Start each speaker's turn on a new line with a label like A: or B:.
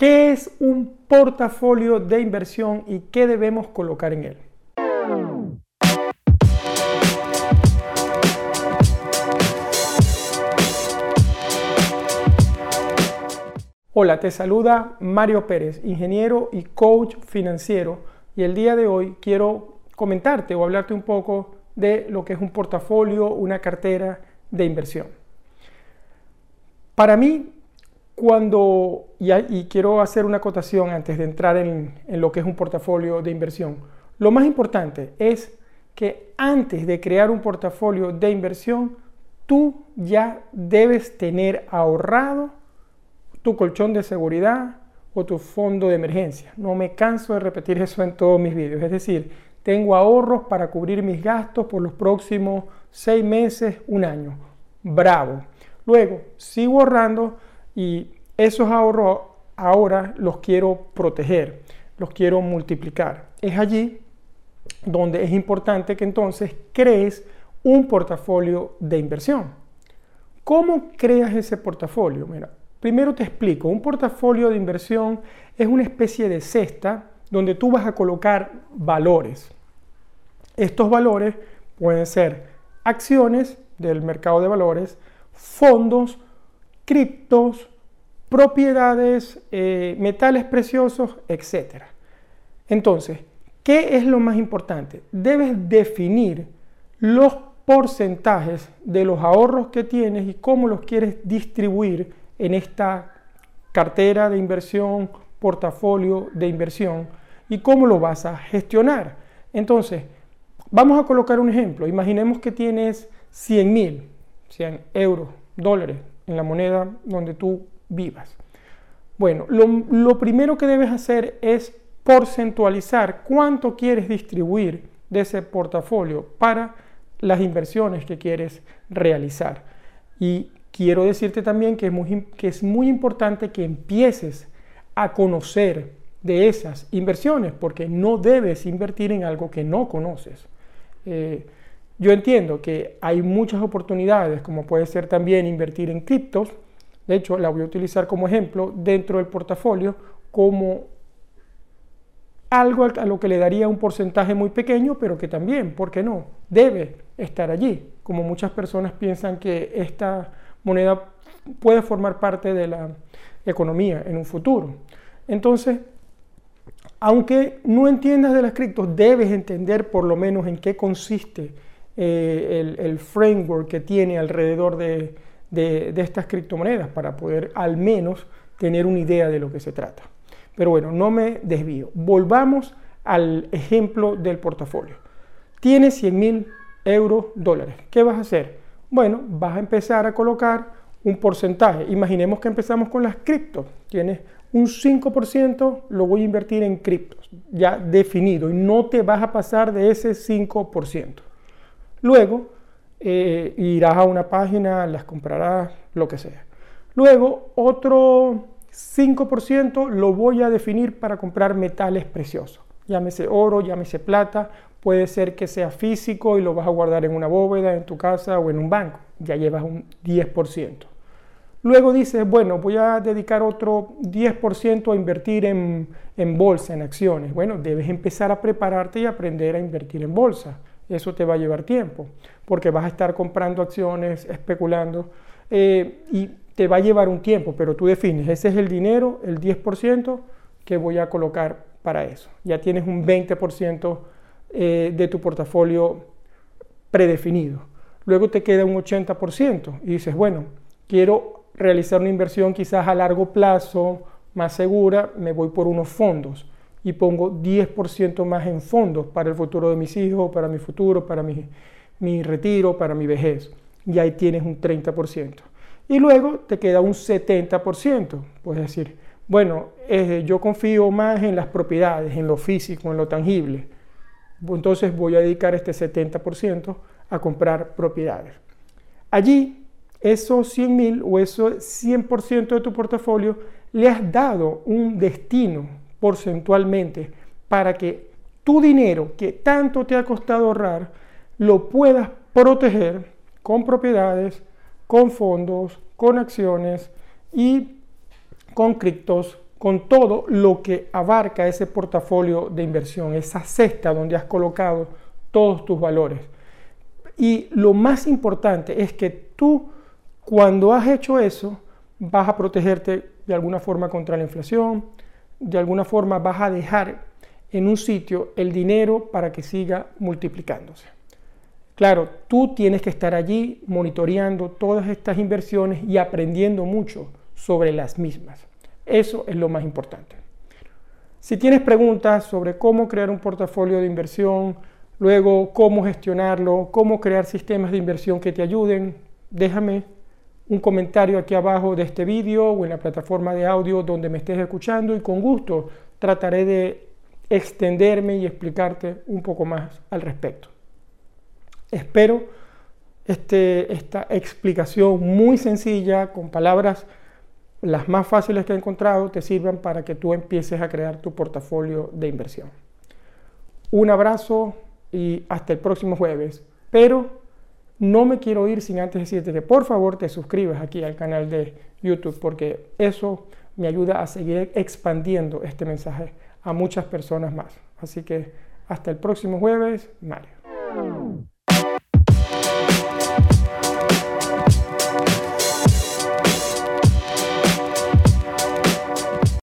A: ¿Qué es un portafolio de inversión y qué debemos colocar en él? Hola, te saluda Mario Pérez, ingeniero y coach financiero, y el día de hoy quiero comentarte o hablarte un poco de lo que es un portafolio, una cartera de inversión. Para mí, cuando, y, quiero hacer una acotación antes de entrar en, lo que es un portafolio de inversión, lo más importante es que antes de crear un portafolio de inversión, tú ya debes tener ahorrado tu colchón de seguridad o tu fondo de emergencia. No me canso de repetir eso en todos mis vídeos. Es decir, tengo ahorros para cubrir mis gastos por los próximos seis meses, un año. Bravo. Luego, sigo ahorrando y esos ahorros ahora los quiero proteger, los quiero multiplicar. Es allí donde es importante que entonces crees un portafolio de inversión. ¿Cómo creas ese portafolio? Mira, primero te explico. Un portafolio de inversión es una especie de cesta donde tú vas a colocar valores. Estos valores pueden ser acciones del mercado de valores, fondos, criptos, propiedades, eh, metales preciosos, etc. Entonces, ¿qué es lo más importante? Debes definir los porcentajes de los ahorros que tienes y cómo los quieres distribuir en esta cartera de inversión, portafolio de inversión y cómo lo vas a gestionar. Entonces, vamos a colocar un ejemplo. Imaginemos que tienes 100 mil, 100 euros, dólares en la moneda donde tú vivas. Bueno, lo, primero que debes hacer es porcentualizar cuánto quieres distribuir de ese portafolio para las inversiones que quieres realizar. Y quiero decirte también que es muy, que es muy importante que empieces a conocer de esas inversiones, porque no debes invertir en algo que no conoces. Eh, yo entiendo que hay muchas oportunidades, como puede ser también invertir en criptos, de hecho, la voy a utilizar como ejemplo dentro del portafolio como algo a lo que le daría un porcentaje muy pequeño, pero que también, ¿por qué no? Debe estar allí, como muchas personas piensan que esta moneda puede formar parte de la economía en un futuro. Entonces, aunque no entiendas de las criptos, debes entender por lo menos en qué consiste eh, el framework que tiene alrededor de, estas criptomonedas para poder al menos tener una idea de lo que se trata. Pero bueno, no me desvío. Volvamos al ejemplo del portafolio. Tienes 100 mil euros, dólares. ¿Qué vas a hacer? Bueno, vas a empezar a colocar un porcentaje. Imaginemos que empezamos con las criptos. Tienes un 5%, lo voy a invertir en criptos, ya definido, y no te vas a pasar de ese 5%. Luego, eh, irás a una página, las comprarás, lo que sea. Luego, otro 5% lo voy a definir para comprar metales preciosos. Llámese oro, llámese plata, puede ser que sea físico y lo vas a guardar en una bóveda, en tu casa o en un banco. Ya llevas un 10%. Luego dices, bueno, voy a dedicar otro 10% a invertir en, en bolsa, en acciones. Bueno, debes empezar a prepararte y aprender a invertir en bolsa eso te va a llevar tiempo, porque vas a estar comprando acciones, especulando, eh, y te va a llevar un tiempo, pero tú defines, ese es el dinero, el 10% que voy a colocar para eso. Ya tienes un 20% eh, de tu portafolio predefinido. Luego te queda un 80% y dices, bueno, quiero realizar una inversión quizás a largo plazo, más segura, me voy por unos fondos y pongo 10% más en fondos para el futuro de mis hijos, para mi futuro, para mi, mi retiro, para mi vejez. Y ahí tienes un 30%. Y luego te queda un 70%. Puedes decir, bueno, eh, yo confío más en las propiedades, en lo físico, en lo tangible. Entonces voy a dedicar este 70% a comprar propiedades. Allí, esos 100 mil o esos 100% de tu portafolio le has dado un destino porcentualmente para que tu dinero que tanto te ha costado ahorrar lo puedas proteger con propiedades, con fondos, con acciones y con criptos con todo lo que abarca ese portafolio de inversión, esa cesta donde has colocado todos tus valores. Y lo más importante es que tú, cuando has hecho eso, vas a protegerte de alguna forma contra la inflación, de alguna forma vas a dejar en un sitio el dinero para que siga multiplicándose. Claro, tú tienes que estar allí monitoreando todas estas inversiones y aprendiendo mucho sobre las mismas. Eso es lo más importante. Si tienes preguntas sobre cómo crear un portafolio de inversión, luego cómo gestionarlo, cómo crear sistemas de inversión que te ayuden, déjame un comentario aquí abajo de este vídeo o en la plataforma de audio donde me estés escuchando y con gusto trataré de extenderme y explicarte un poco más al respecto. Espero este, esta explicación muy sencilla, con palabras las más fáciles que he encontrado te sirvan para que tú empieces a crear tu portafolio de inversión. Un abrazo y hasta el próximo jueves. Pero no me quiero ir sin antes decirte que por favor te suscribas aquí al canal de YouTube porque eso me ayuda a seguir expandiendo este mensaje a muchas personas más. Así que hasta el próximo jueves, Mario.